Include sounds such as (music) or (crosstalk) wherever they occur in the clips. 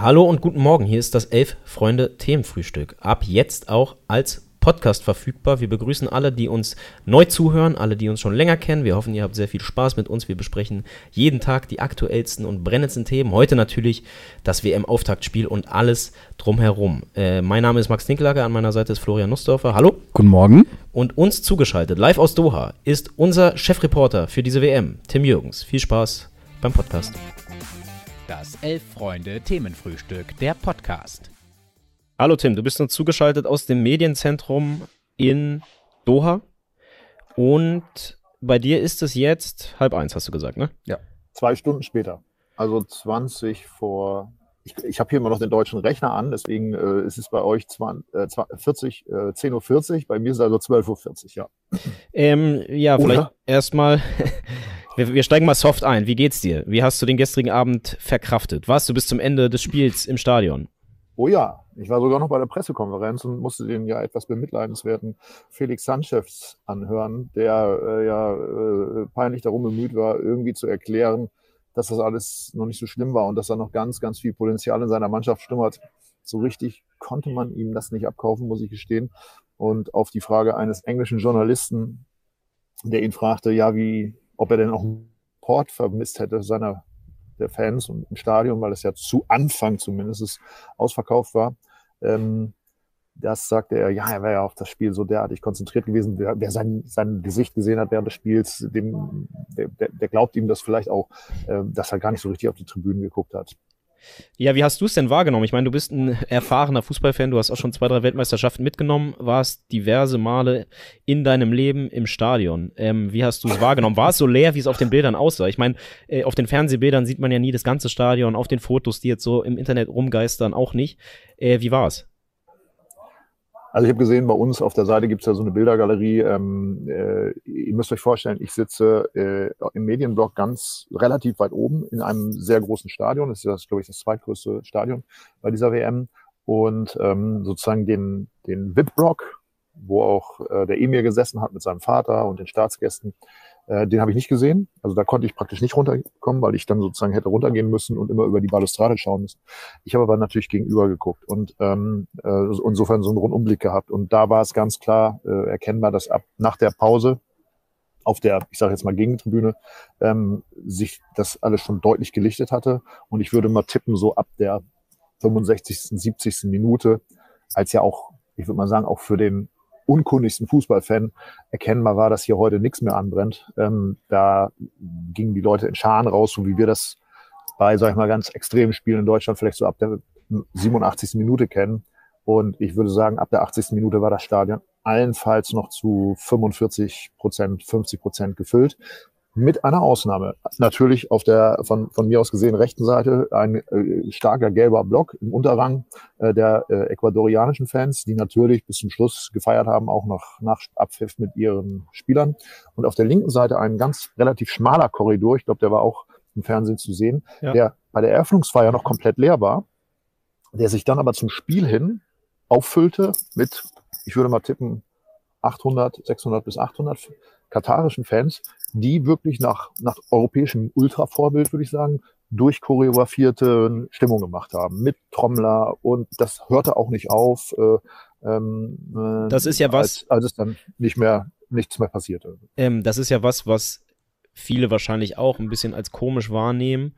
Hallo und guten Morgen. Hier ist das Elf Freunde Themenfrühstück. Ab jetzt auch als Podcast verfügbar. Wir begrüßen alle, die uns neu zuhören, alle, die uns schon länger kennen. Wir hoffen, ihr habt sehr viel Spaß mit uns. Wir besprechen jeden Tag die aktuellsten und brennendsten Themen. Heute natürlich das WM-Auftaktspiel und alles drumherum. Äh, mein Name ist Max Ninkelager, an meiner Seite ist Florian Nussdorfer. Hallo. Guten Morgen. Und uns zugeschaltet, live aus Doha, ist unser Chefreporter für diese WM, Tim Jürgens. Viel Spaß beim Podcast. Das Elf-Freunde-Themenfrühstück, der Podcast. Hallo Tim, du bist uns zugeschaltet aus dem Medienzentrum in Doha. Und bei dir ist es jetzt halb eins, hast du gesagt, ne? Ja, zwei Stunden später. Also 20 vor. Ich, ich habe hier immer noch den deutschen Rechner an, deswegen äh, ist es bei euch 20, äh, 40, äh, 10.40 Uhr, bei mir ist es also 12.40 Uhr, ja. Ähm, ja, vielleicht erstmal. (laughs) Wir, wir, steigen mal soft ein. Wie geht's dir? Wie hast du den gestrigen Abend verkraftet? Warst du bis zum Ende des Spiels im Stadion? Oh ja, ich war sogar noch bei der Pressekonferenz und musste den ja etwas bemitleidenswerten Felix Sanchez anhören, der äh, ja äh, peinlich darum bemüht war, irgendwie zu erklären, dass das alles noch nicht so schlimm war und dass er noch ganz, ganz viel Potenzial in seiner Mannschaft schlummert. So richtig konnte man ihm das nicht abkaufen, muss ich gestehen. Und auf die Frage eines englischen Journalisten, der ihn fragte, ja, wie, ob er denn auch einen Port vermisst hätte seiner der Fans und im Stadion, weil es ja zu Anfang zumindest ausverkauft war. Ähm, das sagte er, ja, er wäre ja auf das Spiel so derartig konzentriert gewesen. Wer, wer sein, sein Gesicht gesehen hat während des Spiels, dem, der, der glaubt ihm das vielleicht auch, äh, dass er gar nicht so richtig auf die Tribünen geguckt hat. Ja, wie hast du es denn wahrgenommen? Ich meine, du bist ein erfahrener Fußballfan, du hast auch schon zwei, drei Weltmeisterschaften mitgenommen, warst diverse Male in deinem Leben im Stadion. Ähm, wie hast du es wahrgenommen? War es so leer, wie es auf den Bildern aussah? Ich meine, äh, auf den Fernsehbildern sieht man ja nie das ganze Stadion, auf den Fotos, die jetzt so im Internet rumgeistern, auch nicht. Äh, wie war es? Also ich habe gesehen, bei uns auf der Seite gibt es ja so eine Bildergalerie. Ähm, äh, ihr müsst euch vorstellen, ich sitze äh, im Medienblock ganz relativ weit oben in einem sehr großen Stadion. Das ist, das, glaube ich, das zweitgrößte Stadion bei dieser WM. Und ähm, sozusagen den, den VIP-Block, wo auch äh, der Emir gesessen hat mit seinem Vater und den Staatsgästen, äh, den habe ich nicht gesehen. Also da konnte ich praktisch nicht runterkommen, weil ich dann sozusagen hätte runtergehen müssen und immer über die Balustrade schauen müssen. Ich habe aber natürlich gegenüber geguckt und ähm, äh, insofern so einen Rundumblick gehabt. Und da war es ganz klar äh, erkennbar, dass ab nach der Pause auf der, ich sage jetzt mal Gegentribüne, ähm, sich das alles schon deutlich gelichtet hatte. Und ich würde mal tippen, so ab der 65., 70. Minute, als ja auch, ich würde mal sagen, auch für den unkundigsten Fußballfan erkennbar war, dass hier heute nichts mehr anbrennt. Ähm, da gingen die Leute in Scharen raus, so wie wir das bei, sag ich mal, ganz extremen Spielen in Deutschland vielleicht so ab der 87. Minute kennen. Und ich würde sagen, ab der 80. Minute war das Stadion allenfalls noch zu 45 Prozent, 50 Prozent gefüllt mit einer Ausnahme. Natürlich auf der von, von mir aus gesehen rechten Seite ein äh, starker gelber Block im Unterrang äh, der äh, ecuadorianischen Fans, die natürlich bis zum Schluss gefeiert haben, auch noch nach Abpfiff mit ihren Spielern. Und auf der linken Seite ein ganz relativ schmaler Korridor, ich glaube, der war auch im Fernsehen zu sehen, ja. der bei der Eröffnungsfeier noch komplett leer war, der sich dann aber zum Spiel hin auffüllte mit, ich würde mal tippen, 800, 600 bis 800 katarischen Fans, die wirklich nach, nach europäischem Ultra-Vorbild, würde ich sagen, durchchoreografierte Stimmung gemacht haben mit Trommler und das hörte auch nicht auf. Äh, ähm, äh, das ist ja was, als, als es dann nicht mehr nichts mehr passierte. Ähm, das ist ja was, was viele wahrscheinlich auch ein bisschen als komisch wahrnehmen.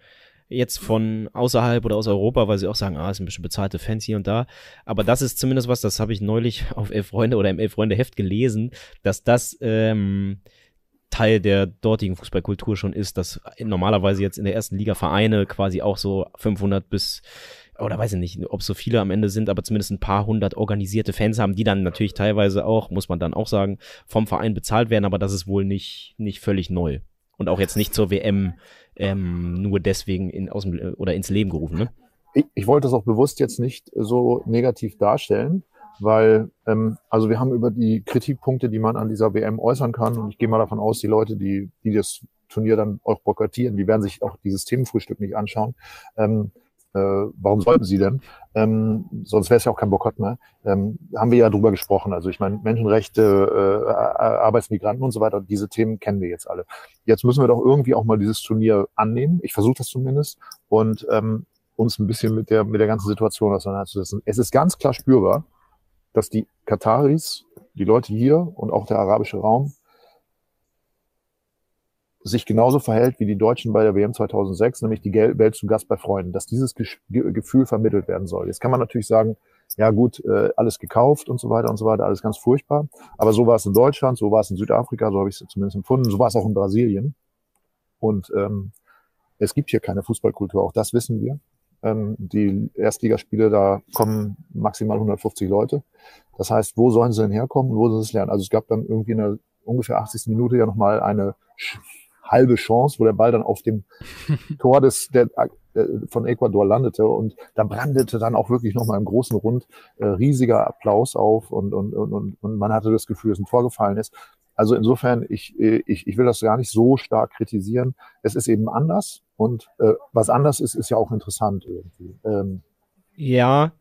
Jetzt von außerhalb oder aus Europa, weil sie auch sagen, ah, es sind bisschen bezahlte Fans hier und da. Aber das ist zumindest was, das habe ich neulich (laughs) auf Elf Freunde oder im Elf Freunde Heft gelesen, dass das ähm, Teil der dortigen Fußballkultur schon ist, dass normalerweise jetzt in der ersten Liga Vereine quasi auch so 500 bis oder weiß ich nicht, ob so viele am Ende sind, aber zumindest ein paar hundert organisierte Fans haben, die dann natürlich teilweise auch, muss man dann auch sagen, vom Verein bezahlt werden, aber das ist wohl nicht, nicht völlig neu. Und auch jetzt nicht zur WM ähm, nur deswegen in, aus dem, oder ins Leben gerufen. Ne? Ich, ich wollte das auch bewusst jetzt nicht so negativ darstellen, weil ähm, also wir haben über die Kritikpunkte, die man an dieser WM äußern kann, und ich gehe mal davon aus, die Leute, die, die das Turnier dann auch boykottieren, die werden sich auch dieses Themenfrühstück nicht anschauen. Ähm, äh, warum sollten sie denn? Ähm, sonst wäre es ja auch kein Boykott mehr. Ähm, haben wir ja drüber gesprochen. Also ich meine, Menschenrechte, äh, Arbeitsmigranten und so weiter, diese Themen kennen wir jetzt alle. Jetzt müssen wir doch irgendwie auch mal dieses Turnier annehmen. Ich versuche das zumindest. Und ähm, uns ein bisschen mit der, mit der ganzen Situation auseinanderzusetzen. Es ist ganz klar spürbar, dass die Kataris, die Leute hier und auch der arabische Raum sich genauso verhält wie die Deutschen bei der WM 2006, nämlich die Welt zu Gast bei Freunden, dass dieses Gefühl vermittelt werden soll. Jetzt kann man natürlich sagen, ja gut, äh, alles gekauft und so weiter und so weiter, alles ganz furchtbar. Aber so war es in Deutschland, so war es in Südafrika, so habe ich es zumindest empfunden, so war es auch in Brasilien. Und ähm, es gibt hier keine Fußballkultur, auch das wissen wir. Ähm, die Erstligaspiele, da kommen maximal 150 Leute. Das heißt, wo sollen sie denn herkommen und wo sollen sie es lernen? Also es gab dann irgendwie in der ungefähr 80. Minute ja nochmal eine halbe Chance, wo der Ball dann auf dem (laughs) Tor des, der, äh, von Ecuador landete und da brandete dann auch wirklich nochmal im großen Rund äh, riesiger Applaus auf und, und, und, und man hatte das Gefühl, dass ein Tor gefallen ist. Also insofern, ich, äh, ich, ich will das gar nicht so stark kritisieren. Es ist eben anders und äh, was anders ist, ist ja auch interessant irgendwie. Ähm, ja,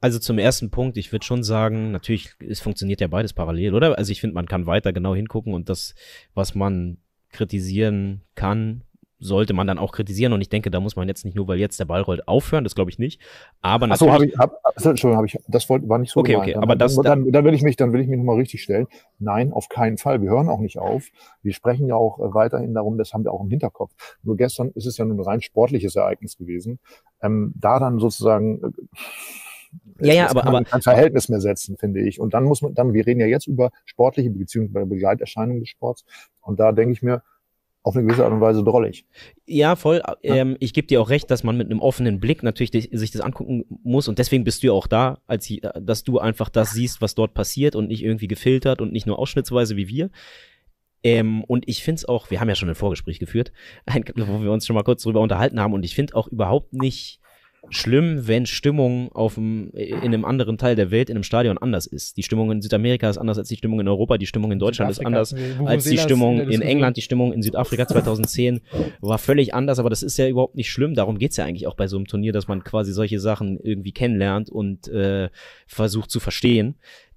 also zum ersten Punkt, ich würde schon sagen, natürlich, es funktioniert ja beides parallel, oder? Also ich finde, man kann weiter genau hingucken und das, was man kritisieren kann, sollte man dann auch kritisieren. Und ich denke, da muss man jetzt nicht nur, weil jetzt der Ball rollt, aufhören. Das glaube ich nicht. Aber natürlich. Achso, habe ich, hab, Entschuldigung, habe ich, das war nicht so Okay, gemeint. okay, dann, aber das. Dann, dann, dann will ich mich, dann will ich mich nochmal richtig stellen. Nein, auf keinen Fall. Wir hören auch nicht auf. Wir sprechen ja auch äh, weiterhin darum, das haben wir auch im Hinterkopf. Nur gestern ist es ja nun ein rein sportliches Ereignis gewesen. Ähm, da dann sozusagen, äh, ja, ja, aber, aber kein Verhältnis mehr setzen, finde ich. Und dann muss man, dann, wir reden ja jetzt über sportliche beziehungsweise Begleiterscheinungen des Sports. Und da denke ich mir, auf eine gewisse Art und Weise drollig. Ja, voll. Ähm, ich gebe dir auch recht, dass man mit einem offenen Blick natürlich sich das angucken muss und deswegen bist du ja auch da, als dass du einfach das siehst, was dort passiert und nicht irgendwie gefiltert und nicht nur ausschnittsweise wie wir. Ähm, und ich finde es auch, wir haben ja schon ein Vorgespräch geführt, (laughs) wo wir uns schon mal kurz drüber unterhalten haben und ich finde auch überhaupt nicht schlimm, wenn Stimmung auf dem, in einem anderen Teil der Welt, in einem Stadion anders ist. Die Stimmung in Südamerika ist anders als die Stimmung in Europa, die Stimmung in Deutschland ist anders als die Stimmung in England, die Stimmung in Südafrika 2010 war völlig anders, aber das ist ja überhaupt nicht schlimm. Darum geht's ja eigentlich auch bei so einem Turnier, dass man quasi solche Sachen irgendwie kennenlernt und äh, versucht zu verstehen.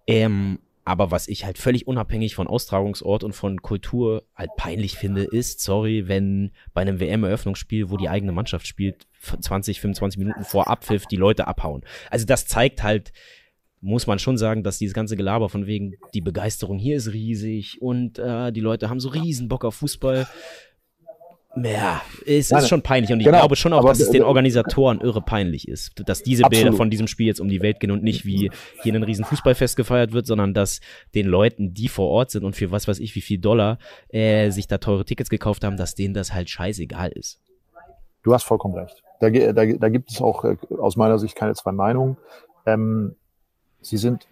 Ähm, aber was ich halt völlig unabhängig von Austragungsort und von Kultur halt peinlich finde, ist, sorry, wenn bei einem WM-Eröffnungsspiel, wo die eigene Mannschaft spielt, 20, 25 Minuten vor Abpfiff die Leute abhauen. Also das zeigt halt, muss man schon sagen, dass dieses ganze Gelaber von wegen, die Begeisterung hier ist riesig und äh, die Leute haben so riesen Bock auf Fußball. Ja, es ist schon peinlich und ich genau, glaube schon auch, dass es den Organisatoren irre peinlich ist, dass diese absolut. Bilder von diesem Spiel jetzt um die Welt gehen und nicht wie hier ein riesen Fußballfest gefeiert wird, sondern dass den Leuten, die vor Ort sind und für was weiß ich wie viel Dollar äh, sich da teure Tickets gekauft haben, dass denen das halt scheißegal ist. Du hast vollkommen recht. Da, da, da gibt es auch äh, aus meiner Sicht keine zwei Meinungen. Ähm, sie sind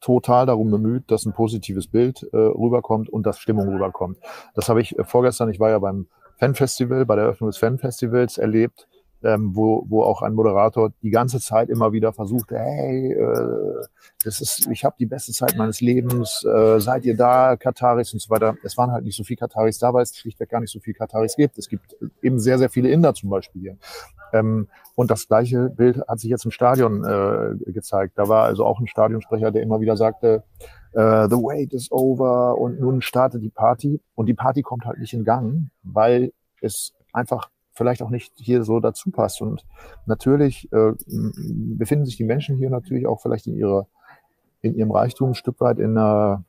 total darum bemüht, dass ein positives Bild äh, rüberkommt und dass Stimmung rüberkommt. Das habe ich äh, vorgestern, ich war ja beim Fanfestival, bei der Eröffnung des Fanfestivals erlebt, ähm, wo, wo auch ein Moderator die ganze Zeit immer wieder versuchte, hey, äh, das ist, ich habe die beste Zeit meines Lebens, äh, seid ihr da, Kataris und so weiter. Es waren halt nicht so viel Kataris da, weil es schlichtweg gar nicht so viel Kataris gibt. Es gibt eben sehr, sehr viele Inder zum Beispiel hier. Ähm, und das gleiche Bild hat sich jetzt im Stadion äh, gezeigt. Da war also auch ein Stadionsprecher, der immer wieder sagte, uh, the wait is over und nun startet die Party. Und die Party kommt halt nicht in Gang, weil es einfach vielleicht auch nicht hier so dazu passt. Und natürlich äh, befinden sich die Menschen hier natürlich auch vielleicht in ihrer in ihrem Reichtum ein Stück weit in einer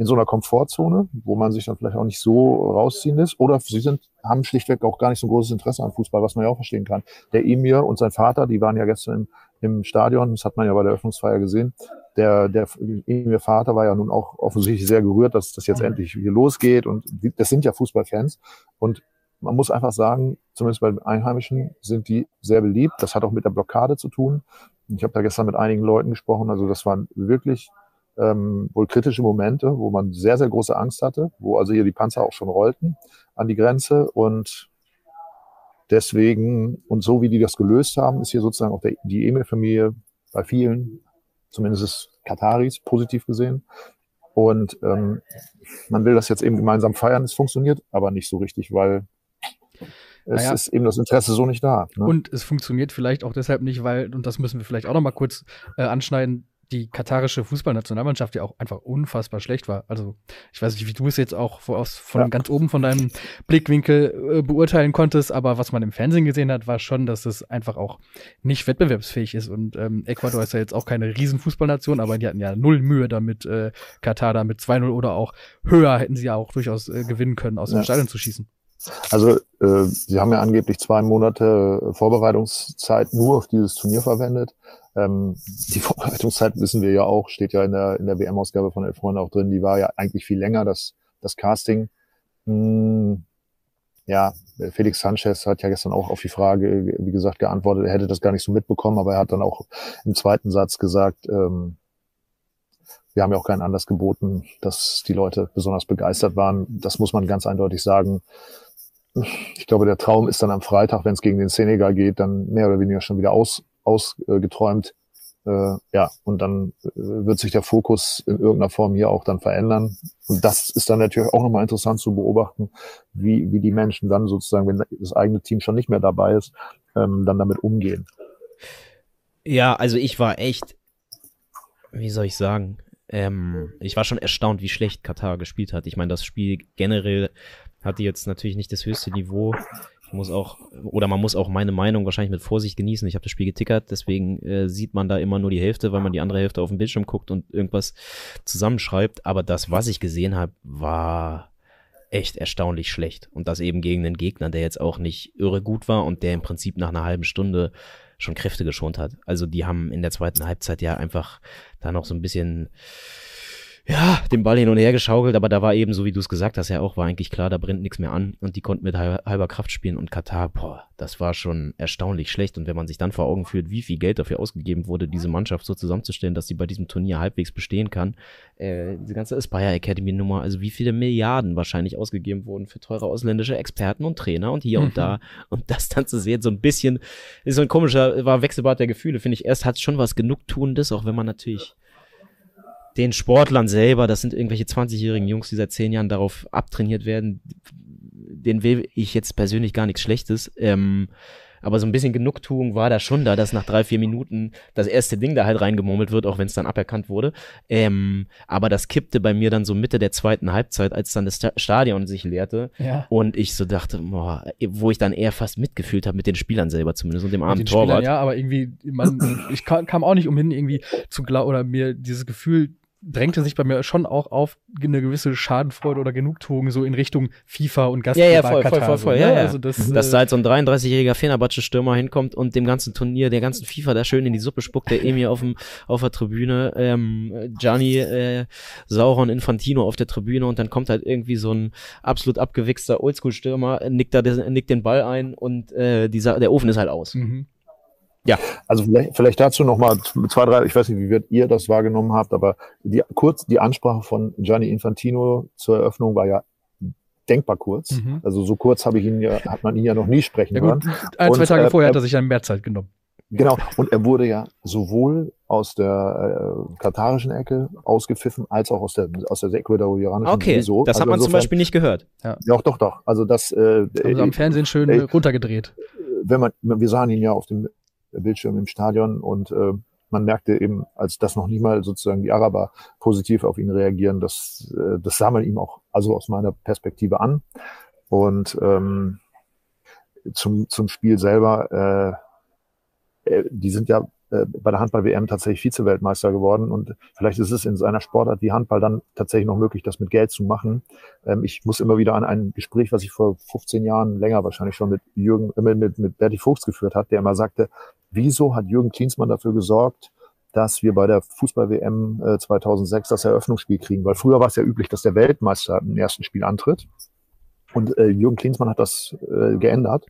in so einer Komfortzone, wo man sich dann vielleicht auch nicht so rausziehen lässt. Oder sie sind, haben schlichtweg auch gar nicht so ein großes Interesse an Fußball, was man ja auch verstehen kann. Der Emir und sein Vater, die waren ja gestern im, im Stadion, das hat man ja bei der Eröffnungsfeier gesehen. Der, der Emir Vater war ja nun auch offensichtlich sehr gerührt, dass das jetzt mhm. endlich hier losgeht. Und das sind ja Fußballfans. Und man muss einfach sagen, zumindest bei den Einheimischen sind die sehr beliebt. Das hat auch mit der Blockade zu tun. Ich habe da gestern mit einigen Leuten gesprochen. Also das waren wirklich ähm, wohl kritische Momente, wo man sehr, sehr große Angst hatte, wo also hier die Panzer auch schon rollten an die Grenze. Und deswegen, und so wie die das gelöst haben, ist hier sozusagen auch der, die Emir-Familie bei vielen, zumindest Kataris, positiv gesehen. Und ähm, man will das jetzt eben gemeinsam feiern. Es funktioniert aber nicht so richtig, weil es naja. ist eben das Interesse so nicht da. Ne? Und es funktioniert vielleicht auch deshalb nicht, weil, und das müssen wir vielleicht auch noch mal kurz äh, anschneiden, die katarische Fußballnationalmannschaft ja auch einfach unfassbar schlecht war. Also ich weiß nicht, wie du es jetzt auch aus, von Ja. ganz oben von deinem Blickwinkel äh, beurteilen konntest, aber was man im Fernsehen gesehen hat, war schon, dass es einfach auch nicht wettbewerbsfähig ist. Und ähm, Ecuador ist ja jetzt auch keine Riesenfußballnation, aber die hatten ja null Mühe damit, äh, Katar da mit 2-0 oder auch höher hätten sie ja auch durchaus äh, gewinnen können, aus dem Ja. Stadion zu schießen. Also, äh, sie haben ja angeblich zwei Monate äh, Vorbereitungszeit nur auf dieses Turnier verwendet. Ähm, die (laughs) Vorbereitungszeit wissen wir ja auch, steht ja in der, in der WM-Ausgabe von Elf Freunde auch drin, die war ja eigentlich viel länger, das, das Casting. Hm, ja, Felix Sanchez hat ja gestern auch auf die Frage, wie gesagt, geantwortet, er hätte das gar nicht so mitbekommen, aber er hat dann auch im zweiten Satz gesagt, ähm, wir haben ja auch keinen Anlass geboten, dass die Leute besonders begeistert waren. Das muss man ganz eindeutig sagen ich glaube, der Traum ist dann am Freitag, wenn es gegen den Senegal geht, dann mehr oder weniger schon wieder aus, ausgeträumt. Äh, ja, und dann äh, wird sich der Fokus in irgendeiner Form hier auch dann verändern. Und das ist dann natürlich auch nochmal interessant zu beobachten, wie, wie die Menschen dann sozusagen, wenn das eigene Team schon nicht mehr dabei ist, ähm, dann damit umgehen. Ja, also ich war echt, wie soll ich sagen, ähm, ich war schon erstaunt, wie schlecht Katar gespielt hat. Ich meine, das Spiel generell hatte jetzt natürlich nicht das höchste Niveau. Ich muss auch, oder man muss auch meine Meinung wahrscheinlich mit Vorsicht genießen. Ich habe das Spiel getickert, deswegen äh, sieht man da immer nur die Hälfte, weil man die andere Hälfte auf dem Bildschirm guckt und irgendwas zusammenschreibt. Aber das, was ich gesehen habe, war echt erstaunlich schlecht. Und das eben gegen einen Gegner, der jetzt auch nicht irre gut war und der im Prinzip nach einer halben Stunde schon Kräfte geschont hat. Also die haben in der zweiten Halbzeit ja einfach da noch so ein bisschen ja, den Ball hin und her geschaukelt, aber da war eben, so wie du es gesagt hast, ja auch, war eigentlich klar, da brennt nichts mehr an und die konnten mit halber, halber Kraft spielen und Katar, boah, das war schon erstaunlich schlecht. Und wenn man sich dann vor Augen führt, wie viel Geld dafür ausgegeben wurde, diese Mannschaft so zusammenzustellen, dass sie bei diesem Turnier halbwegs bestehen kann, äh, diese ganze Aspire Academy Nummer, also wie viele Milliarden wahrscheinlich ausgegeben wurden für teure ausländische Experten und Trainer und hier Mhm. und da. Und das dann zu sehen, so ein bisschen, ist so ein komischer, war Wechselbad der Gefühle, finde ich, erst hat es schon was Genugtuendes, auch wenn man natürlich den Sportlern selber, das sind irgendwelche 20-jährigen Jungs, die seit zehn Jahren darauf abtrainiert werden, den will ich jetzt persönlich gar nichts Schlechtes. Ähm, aber so ein bisschen Genugtuung war da schon da, dass nach drei, vier Minuten das erste Ding da halt reingemurmelt wird, auch wenn es dann aberkannt wurde. Ähm, aber das kippte bei mir dann so Mitte der zweiten Halbzeit, als dann das Sta- Stadion sich leerte Ja. und ich so dachte, boah, wo ich dann eher fast mitgefühlt habe mit den Spielern selber zumindest und dem armen den Spielern, Torwart. ja, aber irgendwie, man, ich kam, kam auch nicht umhin, irgendwie zu glauben, oder mir dieses Gefühl drängte sich bei mir schon auch auf eine gewisse Schadenfreude oder Genugtuung so in Richtung FIFA und Ja, Gastgeber ja, voll, voll, Katar, voll, so, voll, ne? ja, ja. Also das, Dass da halt so ein 33-jähriger Fenerbahce-Stürmer hinkommt und dem ganzen Turnier, der ganzen FIFA da schön in die Suppe spuckt, der Emir auf, dem, auf der Tribüne, ähm, Gianni äh, Sauron Infantino auf der Tribüne und dann kommt halt irgendwie so ein absolut abgewichster Oldschool-Stürmer, nickt, da, nickt den Ball ein und äh, dieser, der Ofen ist halt aus. mhm. Also vielleicht, vielleicht dazu noch mal zwei, drei, ich weiß nicht, wie wird ihr das wahrgenommen habt, aber die, kurz die Ansprache von Gianni Infantino zur Eröffnung war ja denkbar kurz. Mhm. Also so kurz habe ich ihn ja, hat man ihn ja noch nie sprechen Ja hören. gut, ein, zwei Tage äh, vorher hat äh, er sich dann mehr Zeit genommen. Genau. Und er wurde ja sowohl aus der äh, katarischen Ecke ausgepfiffen, als auch aus der aus der ecuadorianischen. Okay, sowieso. das hat Also man zum insofern- Beispiel nicht gehört. Doch, doch, doch. Also das, äh, Haben sie am äh, Fernsehen schön ey. runtergedreht. wenn man, wir sahen ihn ja auf dem Bildschirm im Stadion und äh, man merkte eben, als das noch nicht mal sozusagen die Araber positiv auf ihn reagieren, das, äh, das sah man ihm auch also aus meiner Perspektive an. Und ähm, zum, zum Spiel selber, äh, äh, die sind ja äh, bei der Handball-WM tatsächlich Vize-Weltmeister geworden und vielleicht ist es in seiner Sportart wie Handball dann tatsächlich noch möglich, das mit Geld zu machen. Ähm, ich muss immer wieder an ein Gespräch, was ich vor 15 Jahren länger wahrscheinlich schon mit Jürgen, äh, mit, mit Berti Fuchs geführt hat, der immer sagte, wieso hat Jürgen Klinsmann dafür gesorgt, dass wir bei der Fußball-WM äh, 2006 das Eröffnungsspiel kriegen? Weil früher war es ja üblich, dass der Weltmeister im ersten Spiel antritt. Und äh, Jürgen Klinsmann hat das äh, geändert,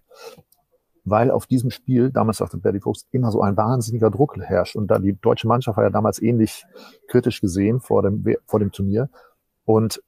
weil auf diesem Spiel, damals sagte Berti Fuchs, immer so ein wahnsinniger Druck herrscht. Und da die deutsche Mannschaft war ja damals ähnlich kritisch gesehen vor dem, vor dem Turnier. Und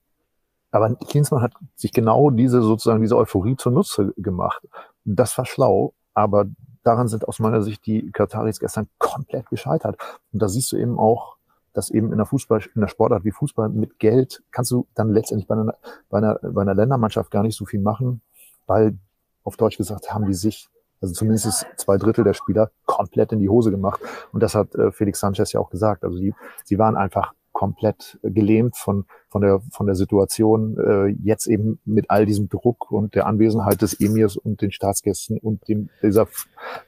aber Klinsmann hat sich genau diese sozusagen diese Euphorie zunutze gemacht. Das war schlau, aber daran sind aus meiner Sicht die Kataris gestern komplett gescheitert. Und da siehst du eben auch, dass eben in der Fußball, in der Sportart wie Fußball mit Geld kannst du dann letztendlich bei einer, bei einer, bei einer Ländermannschaft gar nicht so viel machen, weil auf Deutsch gesagt haben die sich also zumindest zwei Drittel der Spieler, komplett in die Hose gemacht. Und das hat äh, Felix Sanchez ja auch gesagt. Also die, sie waren einfach komplett gelähmt von, von, der, von der Situation, äh, jetzt eben mit all diesem Druck und der Anwesenheit des Emirs und den Staatsgästen und dem, dieser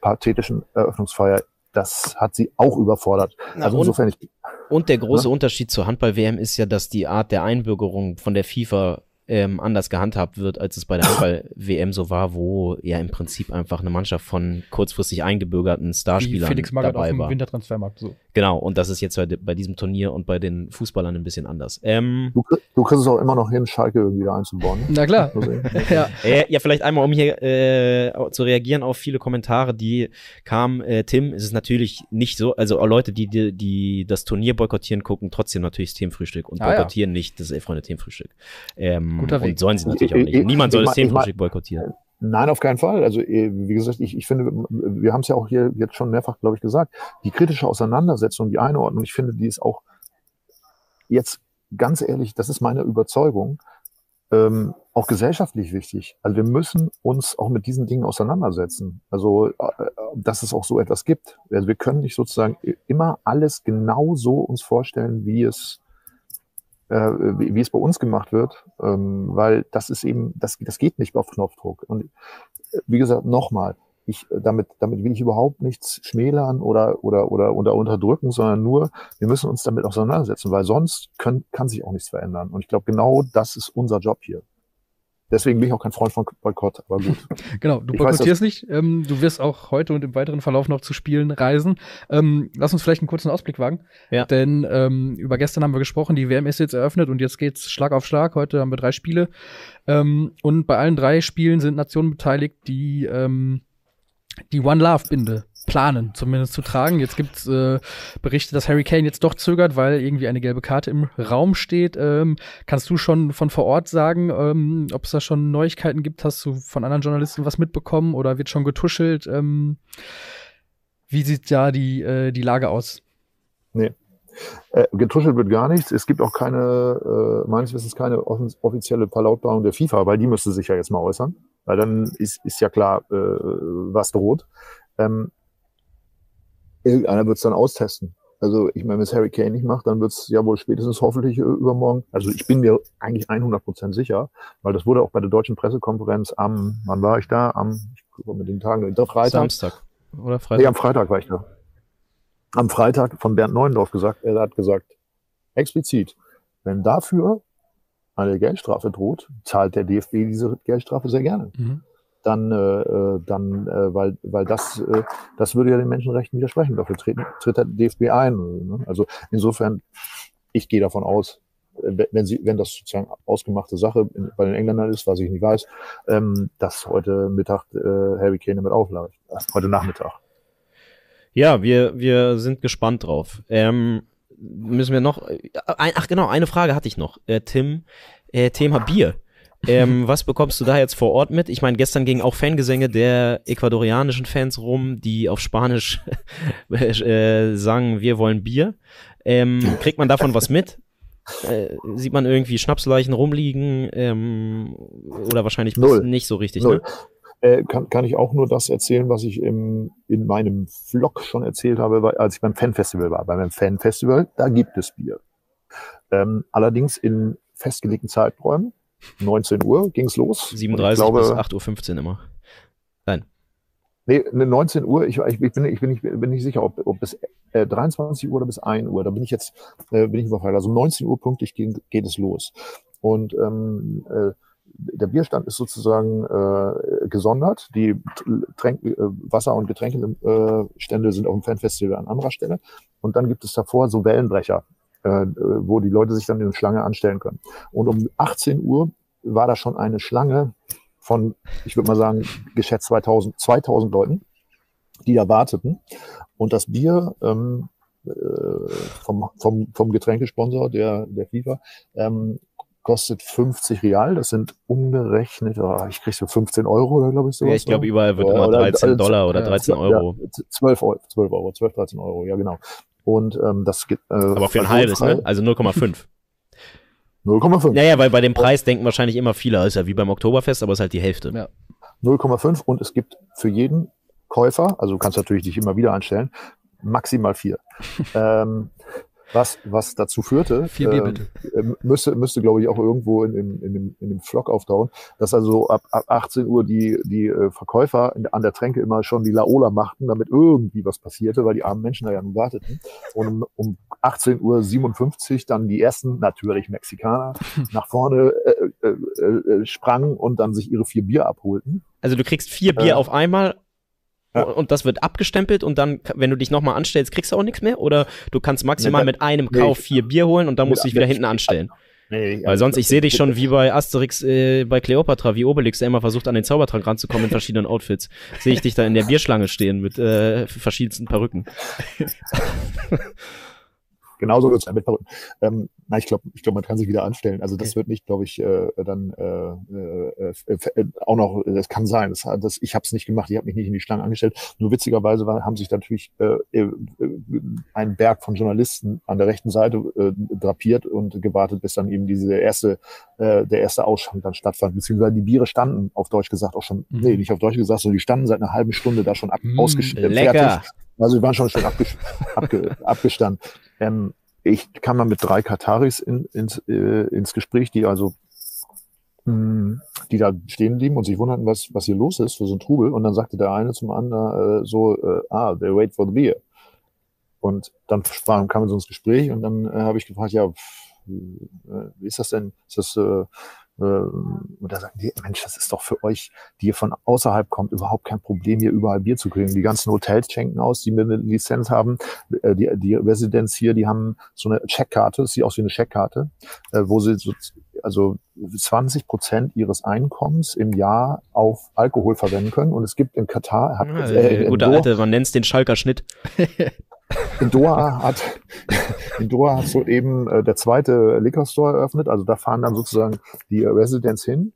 pathetischen Eröffnungsfeier. Das hat sie auch überfordert. Na, also und- insofern, ich, Und der große Ne? Unterschied zur Handball-WM ist ja, dass die Art der Einbürgerung von der FIFA ähm, anders gehandhabt wird, als es bei der (coughs) Handball-WM so war, wo ja im Prinzip einfach eine Mannschaft von kurzfristig eingebürgerten Starspielern Felix Magath auf dabei dem war. Wintertransfermarkt. So. Genau, und das ist jetzt bei, bei diesem Turnier und bei den Fußballern ein bisschen anders. Ähm, du, du kriegst es auch immer noch hin, Schalke irgendwie da einzubauen. ne? Na klar. (laughs) Ja. Äh, ja, vielleicht einmal, um hier äh, zu reagieren auf viele Kommentare, die kamen. Äh, Tim, es ist natürlich nicht so, also auch Leute, die, die, die das Turnier boykottieren, gucken trotzdem natürlich das Themenfrühstück und Ah, ja. boykottieren nicht das Elf-Freunde-Themenfrühstück. Ähm, Guter Weg. und sollen sie natürlich auch Ich- nicht. ich- Niemand soll ich das Themenfrühstück boykottieren. Nein, auf keinen Fall. Also eh, wie gesagt, ich, ich finde, wir haben es ja auch hier jetzt schon mehrfach, glaube ich, gesagt, die kritische Auseinandersetzung, die Einordnung, ich finde, die ist auch jetzt ganz ehrlich, das ist meine Überzeugung, ähm, auch gesellschaftlich wichtig. Also wir müssen uns auch mit diesen Dingen auseinandersetzen. Also äh, dass es auch so etwas gibt. Also wir können nicht sozusagen immer alles genau so uns vorstellen, wie es äh, wie, wie es bei uns gemacht wird, ähm, weil das ist eben, das, das geht nicht auf Knopfdruck. Und äh, wie gesagt, nochmal, ich, äh, damit, damit will ich überhaupt nichts schmälern oder, oder, oder, oder unterdrücken, sondern nur, wir müssen uns damit auseinandersetzen, weil sonst können, kann sich auch nichts verändern. Und ich glaube, genau das ist unser Job hier. Deswegen bin ich auch kein Freund von Boykott, aber gut. (laughs) Genau, du Ich weiß, boykottierst nicht. Ähm, du wirst auch heute und im weiteren Verlauf noch zu Spielen reisen. Ähm, lass uns vielleicht einen kurzen Ausblick wagen. Ja. Denn ähm, über gestern haben wir gesprochen, die WM ist jetzt eröffnet und jetzt geht's Schlag auf Schlag. Heute haben wir drei Spiele. Ähm, und bei allen drei Spielen sind Nationen beteiligt, die ähm, die One Love Binde planen, zumindest zu tragen. Jetzt gibt's äh, Berichte, dass Harry Kane jetzt doch zögert, weil irgendwie eine gelbe Karte im Raum steht. Ähm, kannst du schon von vor Ort sagen, ähm, ob es da schon Neuigkeiten gibt? Hast du von anderen Journalisten was mitbekommen oder wird schon getuschelt? Ähm, wie sieht da die, äh, die Lage aus? Äh, getuschelt wird gar nichts. Es gibt auch keine, äh, meines Wissens keine offizielle Verlautbarung der FIFA, weil die müsste sich ja jetzt mal äußern. Weil dann ist, ist ja klar, äh, was droht. Ähm, irgendeiner wird es dann austesten. Also ich meine, wenn es Harry Kane nicht macht, dann wird es ja wohl spätestens hoffentlich äh, übermorgen. Also ich bin mir eigentlich 100% sicher, weil das wurde auch bei der deutschen Pressekonferenz am, wann war ich da? Am, ich gucke mit den Tagen, Freitag. Samstag oder Nee, Freitag. am Freitag war ich da. Am Freitag von Bernd Neuendorf gesagt, er hat gesagt, explizit, wenn dafür eine Geldstrafe droht, zahlt der DFB diese Geldstrafe sehr gerne. Dann, äh, äh, dann, äh, weil, weil das, äh, das würde ja den Menschenrechten widersprechen. Dafür tritt, tritt der DFB ein. Ne? Also insofern, ich gehe davon aus, äh, wenn sie, wenn das sozusagen ausgemachte Sache bei den Engländern ist, was ich nicht weiß, ähm, dass heute Mittag äh, Harry Kane damit aufläuft. Äh, Heute Nachmittag. Ja, wir, wir sind gespannt drauf. Ähm, müssen wir noch. Ein, ach genau, eine Frage hatte ich noch. Äh, Tim, äh, Thema Bier. Ähm, was bekommst du da jetzt vor Ort mit? Ich meine, gestern gingen auch Fangesänge der ecuadorianischen Fans rum, die auf Spanisch (laughs) äh, sagen, wir wollen Bier. Ähm, kriegt man davon was mit? Äh, sieht man irgendwie Schnapsleichen rumliegen? Ähm, oder wahrscheinlich Null. nicht so richtig, Null. ne? Äh, kann, kann ich auch nur das erzählen, was ich im, in meinem Vlog schon erzählt habe, als ich beim Fanfestival war. Bei meinem Fanfestival, da gibt es Bier. Ähm, allerdings in festgelegten Zeiträumen. 19 Uhr ging's los. Und 37 ich glaube, bis 8.15 Uhr immer. Nee, ne, 19 Uhr, ich, ich, bin, ich, bin, nicht, bin nicht sicher, ob, ob bis äh, 23 Uhr oder bis 1 Uhr, da bin ich jetzt, äh, bin ich überfragt. Also um 19 Uhr pünktlich geht, geht es los. Und ähm, äh, der Bierstand ist sozusagen äh, gesondert. Die Tränk, äh, Wasser- und Getränkestände äh, Stände sind auf dem Fanfestival an anderer Stelle. Und dann gibt es davor so Wellenbrecher, äh, wo die Leute sich dann in Schlange anstellen können. Und um 18 Uhr war da schon eine Schlange von, ich würde mal sagen, geschätzt 2000, 2000 Leuten, die da warteten. Und das Bier ähm, äh, vom, vom, vom Getränkesponsor der, der FIFA ähm, kostet 50 Real. Das sind umgerechnet, oh, ich krieg so 15 Euro oder glaube ich sowas. Ja, ich glaube, ne? überall wird Ja, immer oder- 13 also- Dollar oder ja, 13 Euro. Ja, 12 Euro, 12 Euro, 12, 13 Euro, ja genau. Und ähm, das geht. Äh, Aber für ein halbes, ne? Also 0,5. 0,5. (laughs) Naja, weil bei dem Preis denken wahrscheinlich immer viele, ist ja wie beim Oktoberfest, aber ist halt die Hälfte. Ja. 0,5 und es gibt für jeden Verkäufer, also du kannst natürlich dich immer wieder einstellen, maximal vier. (laughs) ähm, was, was dazu führte, Bier äh, äh, müsste, müsste glaube ich, auch irgendwo in, dem- in, dem, in dem Vlog auftauchen, dass also ab, ab 18 Uhr die, die äh, Verkäufer in, an der Tränke immer schon die Laola machten, damit irgendwie was passierte, weil die armen Menschen da ja nun warteten. Und um, um 18 Uhr 57 dann die ersten, natürlich Mexikaner, (laughs) nach vorne äh, äh, äh, sprangen und dann sich ihre vier Bier abholten. Also du kriegst vier Bier Äh, auf einmal ja. und das wird abgestempelt und dann, wenn du dich nochmal anstellst, kriegst du auch nichts mehr? Oder du kannst maximal Nee, mit einem nee. Kauf vier Bier holen und dann musst du dich wieder hinten anstellen. Nee, Weil sonst, ich sehe dich schon wie bei Asterix äh, bei Cleopatra, wie Obelix, der immer versucht, an den Zaubertrank ranzukommen in verschiedenen Outfits. Sehe ich dich da in der Bierschlange stehen mit äh, verschiedensten Perücken. (laughs) Genauso wird es mit Verrückten. Ähm, na, ich glaube, ich glaub, man kann sich wieder anstellen. Also das wird nicht, glaube ich, äh, dann äh, äh, äh, äh, auch noch, das kann sein. Das, das, ich habe es nicht gemacht, ich habe mich nicht in die Schlange angestellt. Nur witzigerweise war, haben sich natürlich äh, äh, ein Berg von Journalisten an der rechten Seite drapiert und gewartet, bis dann eben diese erste, äh, der erste Ausschank dann stattfand. Beziehungsweise die Biere standen, auf Deutsch gesagt, auch schon, Mhm. nee, nicht auf Deutsch gesagt, sondern die standen seit einer halben Stunde da schon ab, Mm, ausgeschnitten. lecker. Also die waren schon schön abges abge abgestanden. Ähm, ich kam mal mit drei Kataris in, ins, äh, ins Gespräch, die also mh, die da stehen blieben und sich wunderten, was, was hier los ist für so ein Trubel. Und dann sagte der eine zum anderen äh, so, äh, ah, they wait for the beer. Und dann sprach, kam wir so ins Gespräch und dann äh, habe ich gefragt, ja, pff, äh, wie ist das denn? Ist das, äh, äh, und da sagten die, Mensch, das ist doch für euch, die ihr von außerhalb kommt, überhaupt kein Problem, hier überall Bier zu kriegen. Die ganzen Hotels schenken aus, die eine Lizenz haben. Äh, die, die Residenz hier, die haben so eine Checkkarte, sieht aus wie eine Checkkarte, äh, wo sie so, also 20 Prozent ihres Einkommens im Jahr auf Alkohol verwenden können. Und es gibt in Katar, hat, Ah, äh, gute Doha- alte, man nennt's den Schalker Schnitt. (laughs) in Doha hat (laughs) in Doha hat so eben äh, der zweite Liquor Store eröffnet. Also da fahren dann sozusagen die Residents hin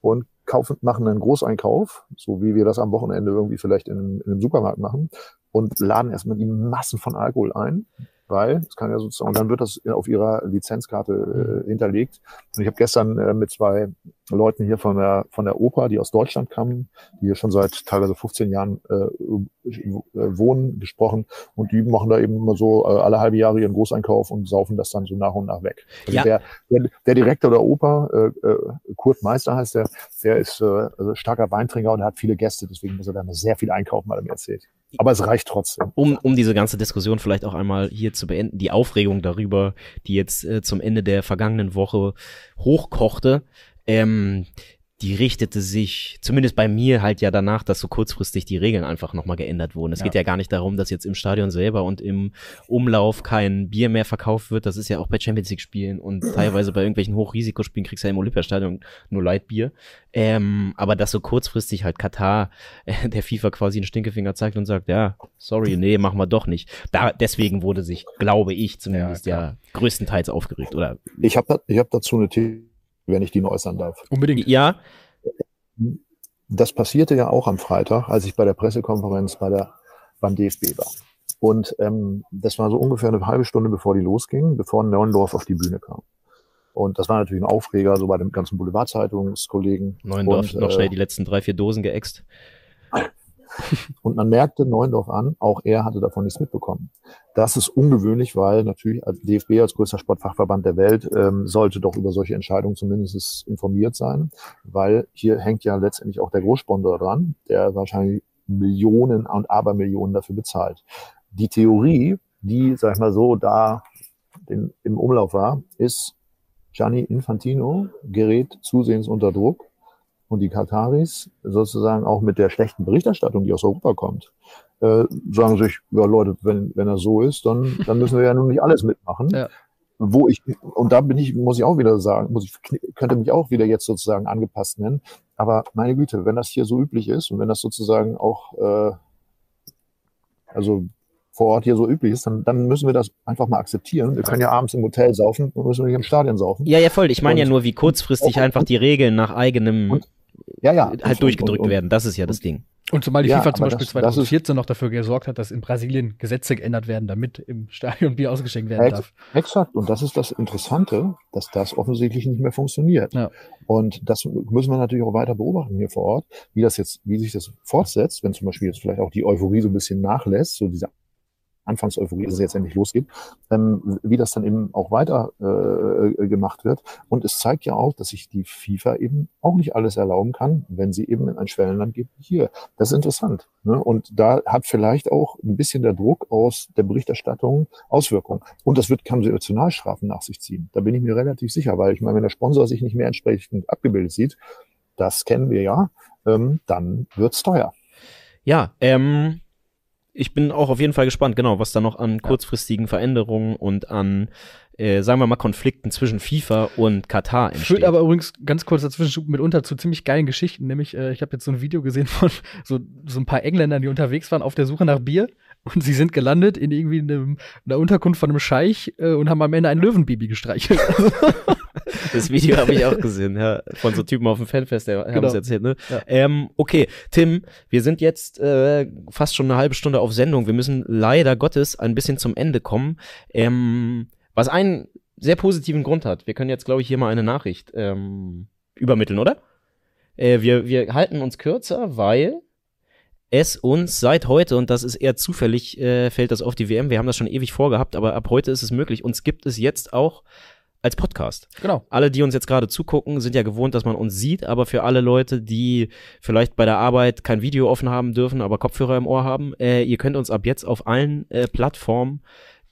und kaufen, machen einen Großeinkauf, so wie wir das am Wochenende irgendwie vielleicht in, in einem Supermarkt machen und laden erstmal die Massen von Alkohol ein, weil es kann ja sozusagen und dann wird das auf ihrer Lizenzkarte äh, hinterlegt. Und ich habe gestern äh, mit zwei Leuten hier von der von der Oper, die aus Deutschland kamen, die hier schon seit teilweise 15 Jahren äh, äh, wohnen, gesprochen und die machen da eben immer so äh, alle halbe Jahre ihren Großeinkauf und saufen das dann so nach und nach weg. Also Ja. der, der, der Direktor der Oper, äh, äh, Kurt Meister heißt der, der ist äh, also starker Weintrinker und hat viele Gäste, deswegen muss er da immer sehr viel einkaufen, hat er mir erzählt. Aber es reicht trotzdem. um, um diese ganze Diskussion vielleicht auch einmal hier zu beenden, die Aufregung darüber, die jetzt äh, zum Ende der vergangenen Woche hochkochte, ähm, die richtete sich, zumindest bei mir halt ja danach, dass so kurzfristig die Regeln einfach nochmal geändert wurden. Es Ja. geht ja gar nicht darum, dass jetzt im Stadion selber und im Umlauf kein Bier mehr verkauft wird. Das ist ja auch bei Champions League Spielen und (laughs) teilweise bei irgendwelchen Hochrisikospielen kriegst du ja im Olympiastadion nur Leitbier. Ähm, aber dass so kurzfristig halt Katar (laughs) äh, der FIFA quasi einen Stinkefinger zeigt und sagt, ja, sorry, nee, machen wir doch nicht. Da, deswegen wurde sich, glaube ich, zumindest ja, klar. größtenteils aufgeregt. Oder Ich habe ich hab dazu eine Theorie, wenn ich die noch äußern darf. Unbedingt. ja, Das passierte ja auch am Freitag, als ich bei der Pressekonferenz bei der, beim DFB war. Und ähm, das war so ungefähr eine halbe Stunde, bevor die losging, bevor Neuendorf auf die Bühne kam. Und das war natürlich ein Aufreger, so bei den ganzen Boulevardzeitungskollegen. Neuendorf und, noch äh, schnell die letzten drei, vier Dosen geäxt. (laughs) Und man merkte Neuendorf an, auch er hatte davon nichts mitbekommen. Das ist ungewöhnlich, weil natürlich als DFB als größter Sportfachverband der Welt ähm, sollte doch über solche Entscheidungen zumindest informiert sein, weil hier hängt ja letztendlich auch der Großsponsor dran, der wahrscheinlich Millionen und Abermillionen dafür bezahlt. Die Theorie, die, sag ich mal so, da den, im Umlauf war, ist, Gianni Infantino gerät zusehends unter Druck und die Kataris sozusagen auch mit der schlechten Berichterstattung, die aus Europa kommt, äh, sagen sich, ja Leute, wenn, wenn er so ist, dann, dann müssen wir ja nun nicht alles mitmachen. Ja. Wo ich, und da bin ich, muss ich auch wieder sagen, muss ich, könnte mich auch wieder jetzt sozusagen angepasst nennen. Aber meine Güte, wenn das hier so üblich ist und wenn das sozusagen auch, äh, also vor Ort hier so üblich ist, dann, dann müssen wir das einfach mal akzeptieren. Wir können ja abends im Hotel saufen, dann müssen wir nicht im Stadion saufen. Ja, ja, voll. Ich meine ja Und- nur, wie kurzfristig und- einfach die Regeln nach eigenem und- Ja, ja. halt durchgedrückt und, und, werden. Das ist ja das Ding. Und zumal die Ja, FIFA zum Beispiel das- das ist- 2014 noch dafür gesorgt hat, dass in Brasilien Gesetze geändert werden, damit im (laughs) Stadion Bier ausgeschenkt werden Ex darf. exakt. Und das ist das Interessante, dass das offensichtlich nicht mehr funktioniert. Ja. Und das müssen wir natürlich auch weiter beobachten hier vor Ort, wie das jetzt, wie sich das fortsetzt, wenn zum Beispiel jetzt vielleicht auch die Euphorie so ein bisschen nachlässt, so diese Anfangseuphorie, dass es jetzt endlich losgeht, ähm, wie das dann eben auch weiter äh, gemacht wird. Und es zeigt ja auch, dass sich die FIFA eben auch nicht alles erlauben kann, wenn sie eben in ein Schwellenland geht wie hier. Das ist interessant. Ne? Und da hat vielleicht auch ein bisschen der Druck aus der Berichterstattung Auswirkungen. Und das wird Nationalstrafen nach sich ziehen. Da bin ich mir relativ sicher, weil ich meine, wenn der Sponsor sich nicht mehr entsprechend abgebildet sieht, das kennen wir ja, ähm, dann wird's teuer. Ja, ähm, ich bin auch auf jeden Fall gespannt, genau, was da noch an kurzfristigen Veränderungen und an, äh, sagen wir mal, Konflikten zwischen FIFA und Katar entsteht. Führt aber übrigens ganz kurz dazwischen mitunter zu ziemlich geilen Geschichten. Nämlich, äh, ich habe jetzt so ein Video gesehen von (laughs) so, so ein paar Engländern, die unterwegs waren auf der Suche nach Bier. Und sie sind gelandet in irgendwie einem, einer Unterkunft von einem Scheich äh, und haben am Ende ein Löwenbaby gestreichelt. (laughs) (laughs) (laughs) Das Video habe ich auch (laughs) gesehen, ja, von so Typen auf dem Fanfest, der haben Genau. es erzählt, ne? Ja. Ähm, okay, Tim, wir sind jetzt äh, fast schon eine halbe Stunde auf Sendung. Wir müssen leider Gottes ein bisschen zum Ende kommen. Ähm, was einen sehr positiven Grund hat. Wir können jetzt, glaube ich, hier mal eine Nachricht ähm, übermitteln, oder? Äh, wir, wir halten uns kürzer, weil es uns seit heute, und das ist eher zufällig, äh, fällt das auf die WM, wir haben das schon ewig vorgehabt, aber ab heute ist es möglich. Uns gibt es jetzt auch als Podcast. genau. Alle, die uns jetzt gerade zugucken, sind ja gewohnt, dass man uns sieht, aber für alle Leute, die vielleicht bei der Arbeit kein Video offen haben dürfen, aber Kopfhörer im Ohr haben, äh, ihr könnt uns ab jetzt auf allen äh, Plattformen,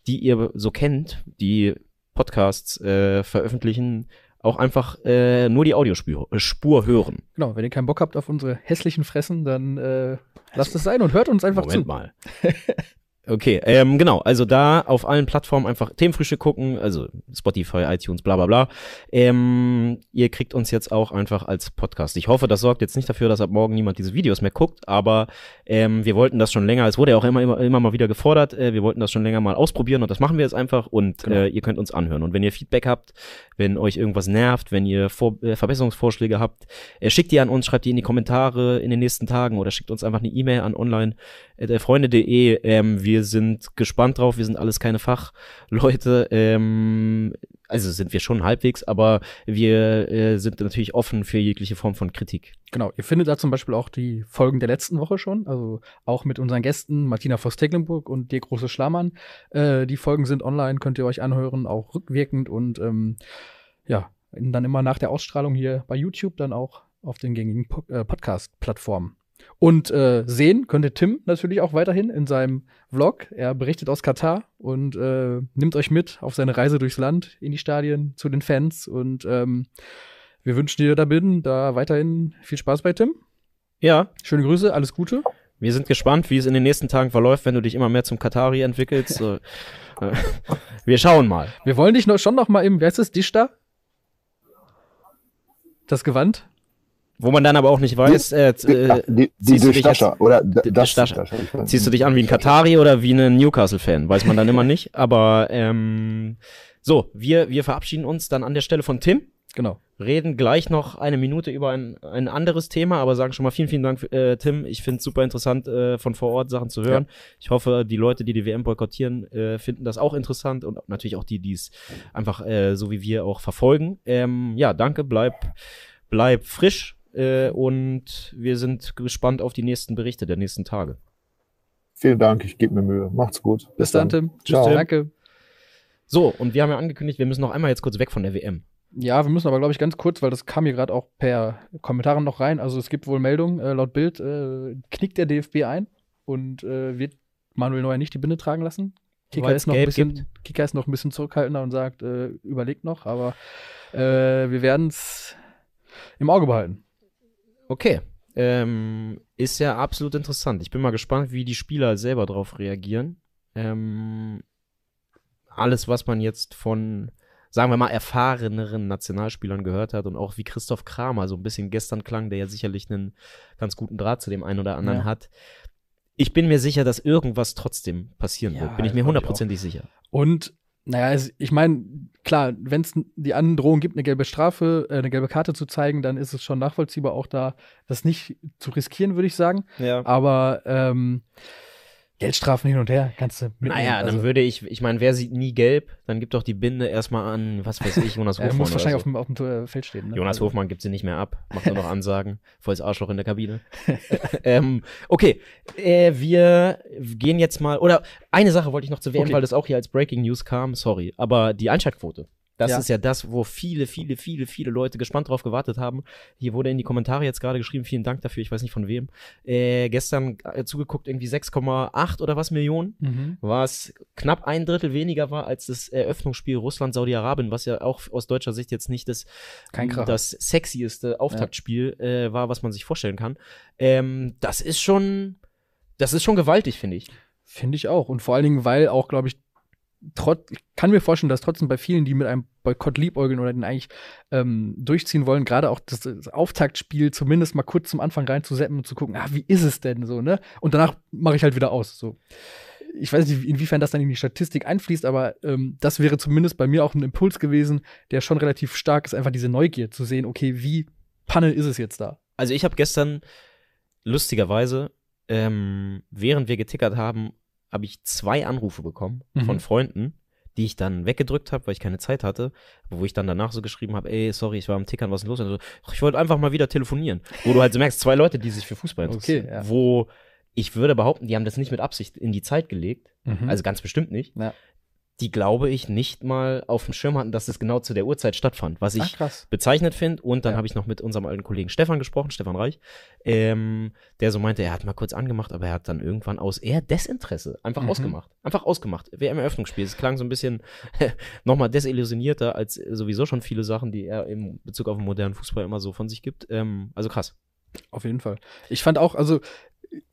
die ihr so kennt, die Podcasts äh, veröffentlichen, auch einfach äh, nur die Audiospur äh, Spur hören. Genau, wenn ihr keinen Bock habt auf unsere hässlichen Fressen, dann äh, lasst es sein und hört uns einfach Moment zu. mal. (laughs) Okay, ähm, genau, also da auf allen Plattformen einfach Themenfrühstück gucken, also Spotify, iTunes, bla bla bla. Ähm, ihr kriegt uns jetzt auch einfach als Podcast. Ich hoffe, das sorgt jetzt nicht dafür, dass ab morgen niemand diese Videos mehr guckt, aber ähm, wir wollten das schon länger, es wurde ja auch immer, immer, immer mal wieder gefordert, äh, wir wollten das schon länger mal ausprobieren und das machen wir jetzt einfach und Genau. äh, ihr könnt uns anhören. Und wenn ihr Feedback habt, wenn euch irgendwas nervt, wenn ihr Vor äh, Verbesserungsvorschläge habt, äh, schickt die an uns, schreibt die in die Kommentare in den nächsten Tagen oder schickt uns einfach eine E-Mail an online äh. Ähm, wir sind gespannt drauf, wir sind alles keine Fachleute. Ähm, also sind wir schon halbwegs, aber wir äh, sind natürlich offen für jegliche Form von Kritik. Genau, ihr findet da zum Beispiel auch die Folgen der letzten Woche schon, also auch mit unseren Gästen Martina Voss-Tecklenburg und dir Große Schlamann. Äh, die Folgen sind online, könnt ihr euch anhören, auch rückwirkend und ähm, ja, dann immer nach der Ausstrahlung hier bei YouTube, dann auch auf den gängigen po äh, Podcast-Plattformen. Und äh, sehen könnt ihr Tim natürlich auch weiterhin in seinem Vlog. Er berichtet aus Katar und äh, nimmt euch mit auf seine Reise durchs Land, in die Stadien, zu den Fans. Und ähm, wir wünschen dir da bin, da weiterhin viel Spaß bei Tim. Ja, Schöne Grüße, alles Gute. wir sind gespannt, wie es in den nächsten Tagen verläuft, wenn du dich immer mehr zum Katari entwickelst. Äh, wir schauen mal. Wir wollen dich noch, schon noch mal im, wer ist es, da? Das Gewand? Wo man dann aber auch nicht weiß, äh, Die, äh, die, die ziehst du dich Durchstascher, oder das weiß Ziehst du dich an wie ein Katari oder wie ein Newcastle-Fan? Weiß man dann immer nicht. Aber ähm, so, wir, wir verabschieden uns dann an der Stelle von Tim. Genau. Reden gleich noch eine Minute über ein, ein anderes Thema, aber sagen schon mal vielen, vielen Dank, äh, Tim. Ich finde es super interessant, äh, von vor Ort Sachen zu hören. Ich hoffe, die Leute, die die WM boykottieren, äh, finden das auch interessant und natürlich auch die, die es einfach äh, so wie wir auch verfolgen. Ähm, ja, danke, bleib, bleib frisch äh, und wir sind gespannt auf die nächsten Berichte der nächsten Tage. Vielen Dank, ich gebe mir Mühe. Macht's gut. Bis, dann, Tim. Ciao. Tschüss, danke. So, und wir haben ja angekündigt, wir müssen noch einmal jetzt kurz weg von der WM. Ja, wir müssen aber, glaube ich, ganz kurz, weil das kam hier gerade auch per Kommentaren noch rein. Also es gibt wohl Meldungen, äh, laut Bild äh, knickt der DFB ein und äh, wird Manuel Neuer nicht die Binde tragen lassen. Kicker ist, noch ein bisschen, gibt. Kicker ist noch ein bisschen zurückhaltender und sagt, äh, überlegt noch, aber äh, wir werden es im Auge behalten. Okay. Ähm, ist ja absolut interessant. Ich bin mal gespannt, wie die Spieler selber darauf reagieren. Ähm, alles, was man jetzt von, sagen wir mal, erfahreneren Nationalspielern gehört hat und auch wie Christoph Kramer so ein bisschen gestern klang, der ja sicherlich einen ganz guten Draht zu dem einen oder anderen Ja. hat. Ich bin mir sicher, dass irgendwas trotzdem passieren Ja, wird. Bin ich mir hundertprozentig sicher. Und Naja, also ich meine, klar, wenn es die Androhung gibt, eine gelbe Strafe, äh, eine gelbe Karte zu zeigen, dann ist es schon nachvollziehbar, auch da das nicht zu riskieren, würde ich sagen. Ja. Aber ähm, Geldstrafen hin und her kannst du mitnehmen. Naja, dann also, würde ich, ich meine, wer sieht nie gelb, dann gibt doch die Binde erstmal an, was weiß ich, Jonas (laughs) er Hofmann. muss oder wahrscheinlich so. auf dem, auf dem äh, Feld stehen. Ne? Jonas Also, Hofmann gibt sie nicht mehr ab, macht (laughs) nur noch Ansagen, volles Arschloch in der Kabine. (laughs) ähm, okay, äh, wir gehen jetzt mal, oder eine Sache wollte ich noch zu WM, Okay. weil das auch hier als Breaking News kam, sorry, aber die Einschaltquote. Das Ja. ist ja das, wo viele, viele, viele, viele Leute gespannt drauf gewartet haben. Hier wurde in die Kommentare jetzt gerade geschrieben, vielen Dank dafür, ich weiß nicht von wem. Äh, gestern äh, zugeguckt, irgendwie 6,8 oder was Millionen Mhm. was knapp ein Drittel weniger war als das Eröffnungsspiel Russland-Saudi-Arabien, was ja auch aus deutscher Sicht jetzt nicht das, das sexieste Auftaktspiel äh, war, was man sich vorstellen kann. Ähm, das ist schon, das ist schon gewaltig, finde ich. Finde ich auch. Und vor allen Dingen, weil auch, glaube ich, trotz, ich kann mir vorstellen, dass trotzdem bei vielen, die mit einem Boykott liebäugeln oder den eigentlich ähm, durchziehen wollen, gerade auch das, das Auftaktspiel zumindest mal kurz zum Anfang reinzusetzen und zu gucken, ah, wie ist es denn so, ne? Und danach mache ich halt wieder aus. So. Ich weiß nicht, inwiefern das dann in die Statistik einfließt, aber ähm, das wäre zumindest bei mir auch ein Impuls gewesen, der schon relativ stark ist, einfach diese Neugier zu sehen, okay, wie Panne ist es jetzt da? Also ich habe gestern lustigerweise, ähm, während wir getickert haben, habe ich zwei Anrufe bekommen Mhm. von Freunden, die ich dann weggedrückt habe, weil ich keine Zeit hatte, wo ich dann danach so geschrieben habe, ey, sorry, ich war am Tickern, was ist los? Und so, "Ach, ich wollte einfach mal wieder telefonieren. Wo du halt so merkst, zwei Leute, die sich für Fußball interessieren. Okay, ja. Wo ich würde behaupten, die haben das nicht mit Absicht in die Zeit gelegt, also ganz bestimmt nicht. Ja. Die, glaube ich, nicht mal auf dem Schirm hatten, dass es genau zu der Uhrzeit stattfand, was ich Ach, krass. bezeichnet finde. Und dann Ja. habe ich noch mit unserem alten Kollegen Stefan gesprochen, Stefan Reich, ähm, der so meinte, er hat mal kurz angemacht, aber er hat dann irgendwann aus eher Desinteresse einfach Mhm. ausgemacht. Einfach ausgemacht. WM-Eröffnungsspiel. Es klang so ein bisschen (laughs) nochmal desillusionierter als sowieso schon viele Sachen, die er im Bezug auf den modernen Fußball immer so von sich gibt. Ähm, also krass. Auf jeden Fall. Ich fand auch, also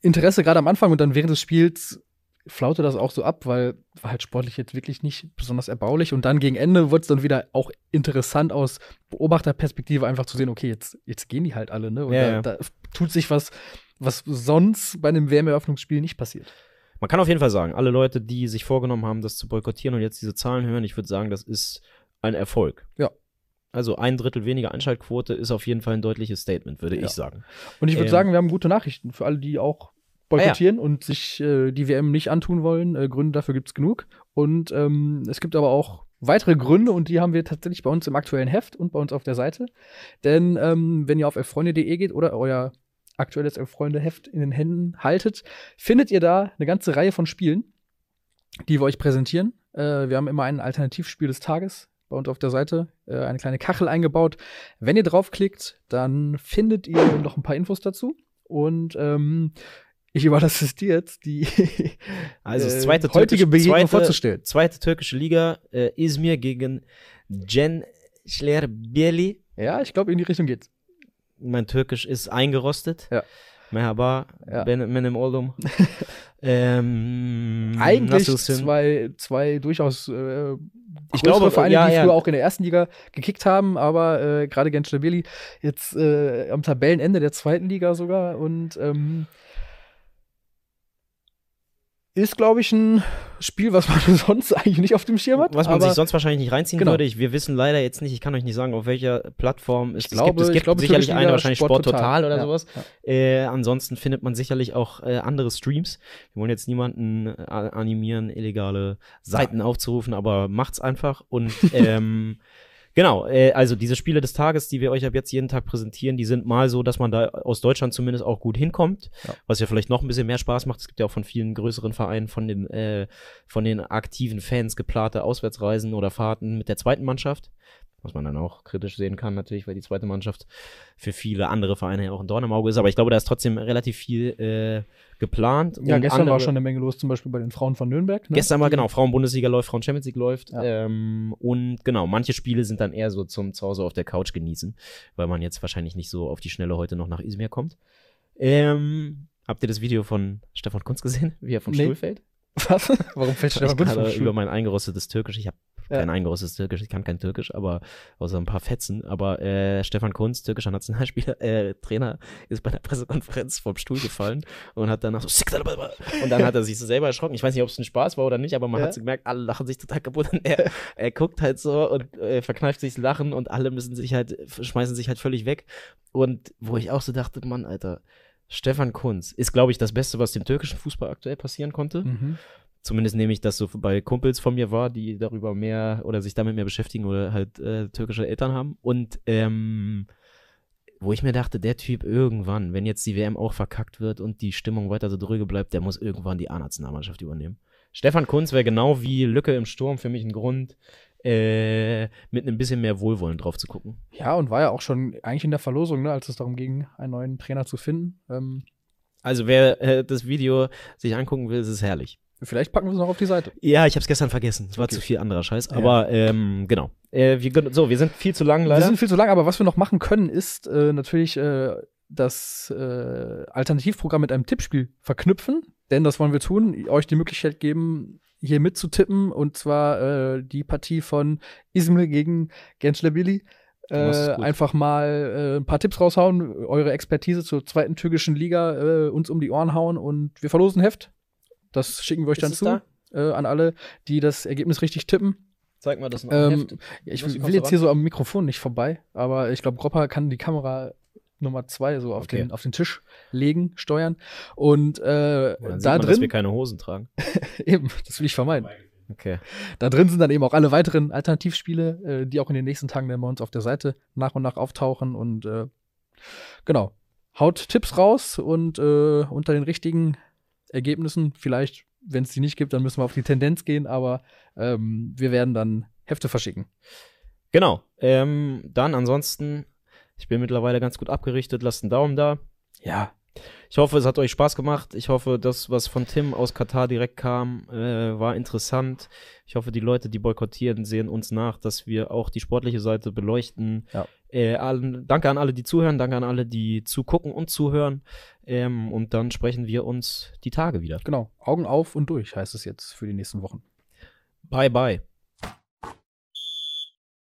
Interesse gerade am Anfang und dann während des Spiels flaute das auch so ab, weil war halt sportlich jetzt wirklich nicht besonders erbaulich. Und dann gegen Ende wurde es dann wieder auch interessant aus Beobachterperspektive einfach zu sehen, okay, jetzt, jetzt gehen die halt alle, ne? Und Ja, da, ja. da tut sich was, was sonst bei einem WM-Eröffnungsspiel nicht passiert. Man kann auf jeden Fall sagen, alle Leute, die sich vorgenommen haben, das zu boykottieren und jetzt diese Zahlen hören, ich würde sagen, das ist ein Erfolg. Ja. Also ein Drittel weniger Einschaltquote ist auf jeden Fall ein deutliches Statement, würde Ja. ich sagen. Und ich würde Ähm. sagen, wir haben gute Nachrichten für alle, die auch boykottieren und sich äh, die WM nicht antun wollen. Äh, Gründe dafür gibt es genug. Und ähm, es gibt aber auch weitere Gründe und die haben wir tatsächlich bei uns im aktuellen Heft und bei uns auf der Seite. Denn ähm, wenn ihr auf elffreunde.de geht oder euer aktuelles Elf-Freunde-Heft in den Händen haltet, findet ihr da eine ganze Reihe von Spielen, die wir euch präsentieren. Äh, wir haben immer ein Alternativspiel des Tages bei uns auf der Seite, äh, eine kleine Kachel eingebaut. Wenn ihr draufklickt, dann findet ihr noch ein paar Infos dazu. Und ähm, ich überlasse es dir jetzt, die (laughs) Also das äh, zweite heutige türkische- Begegnung zweite- vorzustellen. Zweite türkische Liga, äh, Izmir gegen Cen Schlerbeli. Ja, ich glaube, in die Richtung geht's. Mein Türkisch ist eingerostet. Ja. Merhaba, Ja. ben, benim oldum. (laughs) ähm, Eigentlich zwei, zwei durchaus äh, Ich glaube, Vereine, ja, die ja. früher auch in der ersten Liga gekickt haben, aber äh, gerade Genstabili jetzt äh, am Tabellenende der zweiten Liga sogar und ähm, ist, glaube ich, ein Spiel, was man (laughs) sonst eigentlich nicht auf dem Schirm hat. Was man sich sonst wahrscheinlich nicht reinziehen Genau. würde. Ich, wir wissen leider jetzt nicht, ich kann euch nicht sagen, auf welcher Plattform es Ich es glaube- gibt. Es ich gibt glaube, sicherlich eine, wahrscheinlich Sport Sport Total Total, oder ja, sowas. Äh, ansonsten findet man sicherlich auch äh, andere Streams. Wir wollen jetzt niemanden äh, animieren, illegale Seiten aufzurufen, aber macht's einfach. Und (laughs) ähm, genau, äh, also diese Spiele des Tages, die wir euch ab jetzt jeden Tag präsentieren, die sind mal so, dass man da aus Deutschland zumindest auch gut hinkommt, Ja. was ja vielleicht noch ein bisschen mehr Spaß macht. Es gibt ja auch von vielen größeren Vereinen, von den, äh, von den aktiven Fans geplante Auswärtsreisen oder Fahrten mit der zweiten Mannschaft. Was man dann auch kritisch sehen kann, natürlich, weil die zweite Mannschaft für viele andere Vereine ja auch ein Dorn im Auge ist. Aber ich glaube, da ist trotzdem relativ viel äh, geplant. ja, Und gestern andere, war schon eine Menge los, zum Beispiel bei den Frauen von Nürnberg. Ne? Gestern war genau, Frauen-Bundesliga läuft, Frauen-Champions League läuft. Ja. Ähm, und genau, manche Spiele sind dann eher so zum Zuhause auf der Couch genießen, weil man jetzt wahrscheinlich nicht so auf die Schnelle heute noch nach Izmir kommt. Ähm, habt ihr das Video von Stefan Kunz gesehen, wie er vom Nee. Stuhl fällt? Was? Warum fällt Stefan Kunz vom Stuhl? über mein eingerostetes Türkisch. Ich habe kein eingerostes Türkisch, ich kann kein Türkisch, aber außer ein paar Fetzen. Aber äh, Stefan Kunz, türkischer Nationalspieler, (laughs) äh, Trainer, ist bei der Pressekonferenz vom Stuhl gefallen und hat danach so und dann hat er sich so selber erschrocken. Ich weiß nicht, ob es ein Spaß war oder nicht, aber man Ja. hat so gemerkt, alle lachen sich total kaputt und er, er guckt halt so und äh, verkneift sich das Lachen und alle müssen sich halt, schmeißen sich halt völlig weg. Und wo ich auch so dachte, Mann, Alter, Stefan Kunz ist, glaube ich, das Beste, was dem türkischen Fußball aktuell passieren konnte. Mhm. Zumindest nehme ich das so bei Kumpels von mir wahr, die darüber mehr oder sich damit mehr beschäftigen oder halt äh, türkische Eltern haben. Und ähm, wo ich mir dachte, der Typ irgendwann, wenn jetzt die WM auch verkackt wird und die Stimmung weiter so drüge bleibt, der muss irgendwann die A-Nationalmannschaft übernehmen. Stefan Kunz wäre genau wie Lücke im Sturm für mich ein Grund, äh, mit ein bisschen mehr Wohlwollen drauf zu gucken. Ja, und war ja auch schon eigentlich in der Verlosung, ne, als es darum ging, einen neuen Trainer zu finden. Ähm, Also wer äh, das Video sich angucken will, ist es herrlich. Vielleicht packen wir es noch auf die Seite. Ja, ich habe es gestern vergessen. Es war Okay. zu viel anderer Scheiß. Ja. Aber ähm, genau. Äh, wir, so, wir sind viel zu lang Wir leider. sind viel zu lang, aber was wir noch machen können, ist äh, natürlich äh, das äh, Alternativprogramm mit einem Tippspiel verknüpfen. Denn das wollen wir tun, euch die Möglichkeit geben, hier mitzutippen. Und zwar äh, die Partie von Ismail gegen ist Äh, einfach mal äh, ein paar Tipps raushauen, eure Expertise zur zweiten türkischen Liga äh, uns um die Ohren hauen und wir verlosen ein Heft. Das schicken wir euch Ist dann zu äh, an alle, die das Ergebnis richtig tippen. Zeig mal das noch. Ähm, ja, ich will jetzt hier so am Mikrofon nicht vorbei, aber ich glaube, Gropper kann die Kamera Nummer zwei so auf, Okay. den, auf den Tisch legen, steuern. Und äh, Dann sieht da man, dass wir drin, keine Hosen tragen. (laughs) eben, das will ich vermeiden. Okay. Da drin sind dann eben auch alle weiteren Alternativspiele, äh, die auch in den nächsten Tagen dann bei uns auf der Seite nach und nach auftauchen. Und äh, genau, haut Tipps raus und äh, unter den richtigen Ergebnissen, vielleicht, wenn es die nicht gibt, dann müssen wir auf die Tendenz gehen, aber ähm, wir werden dann Hefte verschicken. Genau. Ähm, dann ansonsten, ich bin mittlerweile ganz gut abgerichtet. Lasst einen Daumen da. Ja, Ich hoffe, es hat euch Spaß gemacht. Ich hoffe, das, was von Tim aus Katar direkt kam, äh, war interessant. Ich hoffe, die Leute, die boykottieren, sehen uns nach, dass wir auch die sportliche Seite beleuchten. Ja. Äh, allen, danke an alle, die zuhören. Danke an alle, die zugucken und zuhören. Ähm, und dann sprechen wir uns die Tage wieder. Genau, Augen auf und durch heißt es jetzt für die nächsten Wochen. Bye, bye.